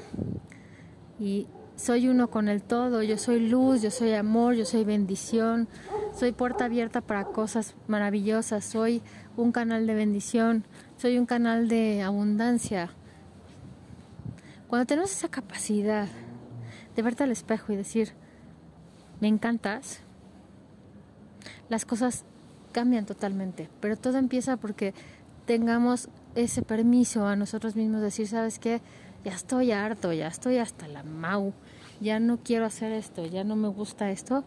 Speaker 1: Y soy uno con el todo, yo soy luz, yo soy amor, yo soy bendición, soy puerta abierta para cosas maravillosas, soy un canal de bendición, soy un canal de abundancia. Cuando tenemos esa capacidad de verte al espejo y decir, me encantas, las cosas cambian totalmente, pero todo empieza porque tengamos ese permiso a nosotros mismos de decir, ¿sabes qué? Ya estoy harto, ya estoy hasta la mau, ya no quiero hacer esto, ya no me gusta esto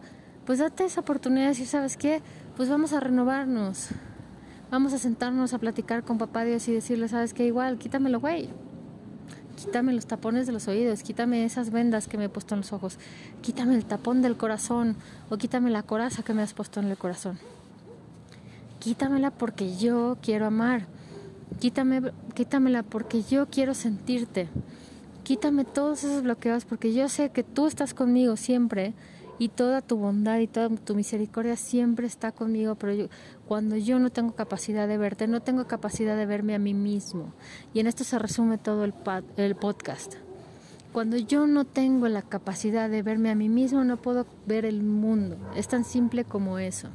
Speaker 1: pues date esa oportunidad de decir, ¿sabes qué? Pues vamos a renovarnos. Vamos a sentarnos a platicar con papá Dios y decirle, ¿sabes qué? Igual, quítamelo, güey. Quítame los tapones de los oídos, quítame esas vendas que me he puesto en los ojos, quítame el tapón del corazón o quítame la coraza que me has puesto en el corazón. Quítamela porque yo quiero amar. Quítame, quítamela porque yo quiero sentirte. Quítame todos esos bloqueos porque yo sé que tú estás conmigo siempre y toda tu bondad y toda tu misericordia siempre está conmigo, pero cuando yo no tengo capacidad de verte, no tengo capacidad de verme a mí mismo. Y en esto se resume todo el, el podcast. Cuando yo no tengo la capacidad de verme a mí mismo, no puedo ver el mundo. Es tan simple como eso.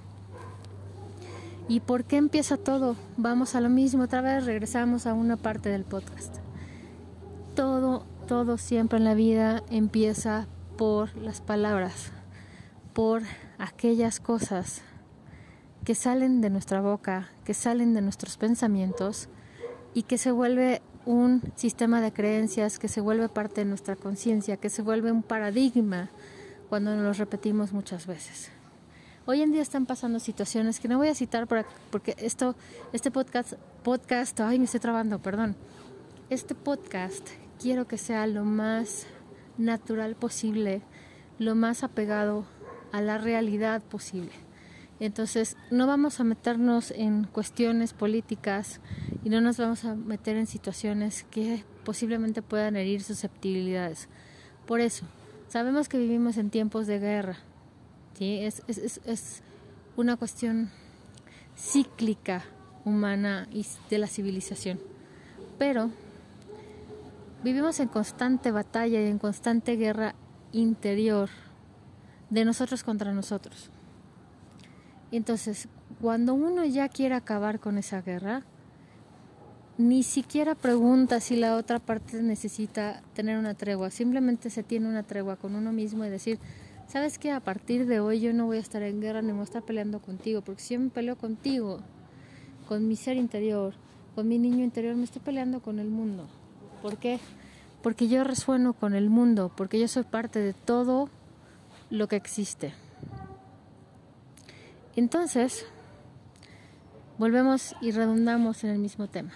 Speaker 1: ¿Y por qué empieza todo? Vamos a lo mismo, otra vez regresamos a una parte del podcast. Todo, todo siempre en la vida empieza por las palabras por aquellas cosas que salen de nuestra boca, que salen de nuestros pensamientos y que se vuelve un sistema de creencias que se vuelve parte de nuestra conciencia, que se vuelve un paradigma cuando nos lo repetimos muchas veces. Hoy en día están pasando situaciones que no voy a citar porque esto, este podcast, podcast, ay, me estoy trabando, perdón. Este podcast quiero que sea lo más natural posible, lo más apegado a la realidad posible. Entonces, no vamos a meternos en cuestiones políticas y no nos vamos a meter en situaciones que posiblemente puedan herir susceptibilidades. Por eso, sabemos que vivimos en tiempos de guerra. ¿Sí? Es, es, es una cuestión cíclica humana y de la civilización. Pero vivimos en constante batalla y en constante guerra interior de nosotros contra nosotros. Entonces, cuando uno ya quiere acabar con esa guerra, ni siquiera pregunta si la otra parte necesita tener una tregua, simplemente se tiene una tregua con uno mismo y decir, sabes que a partir de hoy yo no voy a estar en guerra ni voy a estar peleando contigo, porque si yo me peleo contigo, con mi ser interior, con mi niño interior, me estoy peleando con el mundo. ¿Por qué? Porque yo resueno con el mundo, porque yo soy parte de todo lo que existe. Entonces, volvemos y redundamos en el mismo tema.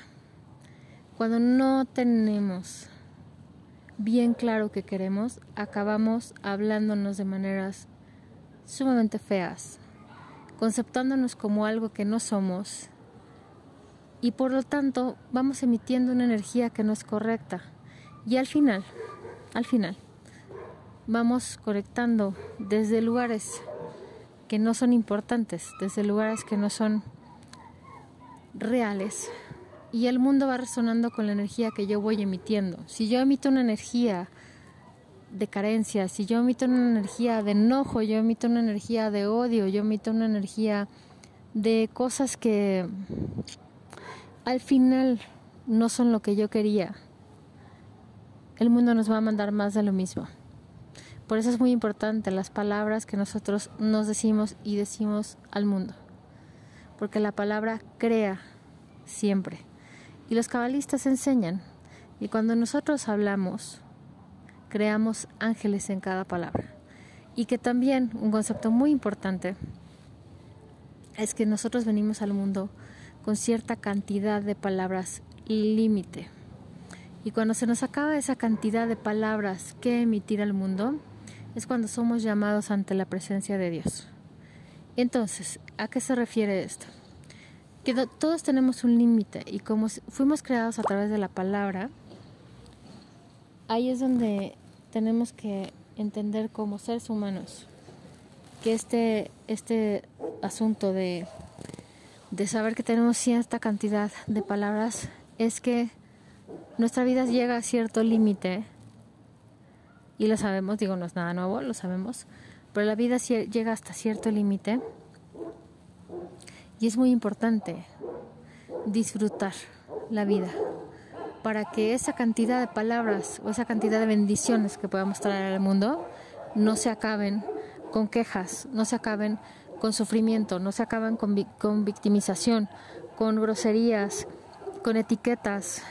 Speaker 1: Cuando no tenemos bien claro que queremos, acabamos hablándonos de maneras sumamente feas, conceptándonos como algo que no somos y por lo tanto vamos emitiendo una energía que no es correcta y al final, al final, vamos conectando desde lugares que no son importantes, desde lugares que no son reales. Y el mundo va resonando con la energía que yo voy emitiendo. Si yo emito una energía de carencia, si yo emito una energía de enojo, yo emito una energía de odio, yo emito una energía de cosas que al final no son lo que yo quería, el mundo nos va a mandar más de lo mismo. Por eso es muy importante las palabras que nosotros nos decimos y decimos al mundo. Porque la palabra crea siempre. Y los cabalistas enseñan. Y cuando nosotros hablamos, creamos ángeles en cada palabra. Y que también un concepto muy importante es que nosotros venimos al mundo con cierta cantidad de palabras límite. Y cuando se nos acaba esa cantidad de palabras que emitir al mundo, es cuando somos llamados ante la presencia de Dios. Entonces, ¿a qué se refiere esto? Que todos tenemos un límite y como fuimos creados a través de la palabra, ahí es donde tenemos que entender como seres humanos que este, este asunto de, de saber que tenemos cierta cantidad de palabras es que nuestra vida llega a cierto límite y lo sabemos, digo, no es nada nuevo, lo sabemos, pero la vida llega hasta cierto límite y es muy importante disfrutar la vida para que esa cantidad de palabras o esa cantidad de bendiciones que podamos traer al mundo no se acaben con quejas, no se acaben con sufrimiento, no se acaben con, con victimización, con groserías, con etiquetas,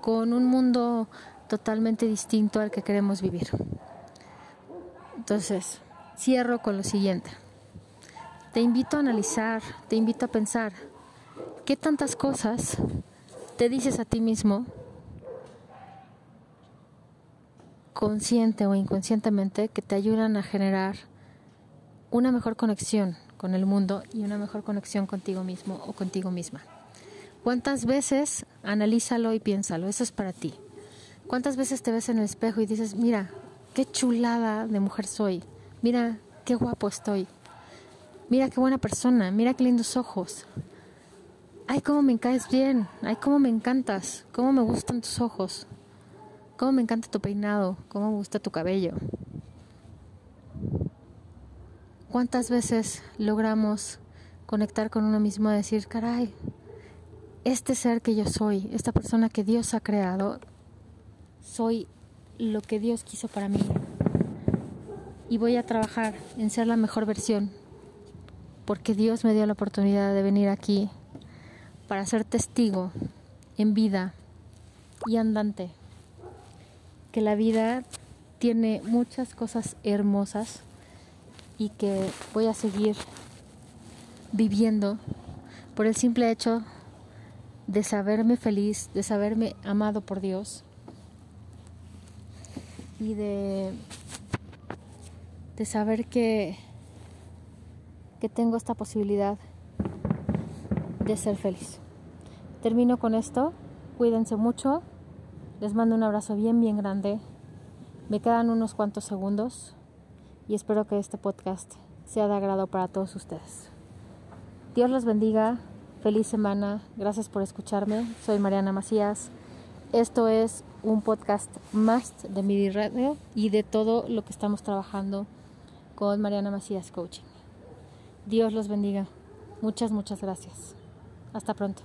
Speaker 1: con un mundo totalmente distinto al que queremos vivir. Entonces, cierro con lo siguiente. Te invito a analizar, te invito a pensar qué tantas cosas te dices a ti mismo, consciente o inconscientemente, que te ayudan a generar una mejor conexión con el mundo y una mejor conexión contigo mismo o contigo misma. ¿Cuántas veces analízalo y piénsalo? Eso es para ti. ¿Cuántas veces te ves en el espejo y dices, mira, qué chulada de mujer soy, mira, qué guapo estoy, mira qué buena persona, mira qué lindos ojos, ay, cómo me caes bien, ay, cómo me encantas, cómo me gustan tus ojos, cómo me encanta tu peinado, cómo me gusta tu cabello. ¿Cuántas veces logramos conectar con uno mismo y decir, caray, este ser que yo soy, esta persona que Dios ha creado, soy lo que Dios quiso para mí. Y voy a trabajar en ser la mejor versión, porque Dios me dio la oportunidad de venir aquí para ser testigo en vida y andante, que la vida tiene muchas cosas hermosas y que voy a seguir viviendo por el simple hecho de saberme feliz, de saberme amado por Dios y de, de saber que, que tengo esta posibilidad de ser feliz. Termino con esto, cuídense mucho, les mando un abrazo bien, bien grande, me quedan unos cuantos segundos y espero que este podcast sea de agrado para todos ustedes. Dios los bendiga, feliz semana, gracias por escucharme, soy Mariana Macías. Esto es un podcast más de mi Radio y de todo lo que estamos trabajando con Mariana Macías Coaching. Dios los bendiga. Muchas, muchas gracias. Hasta pronto.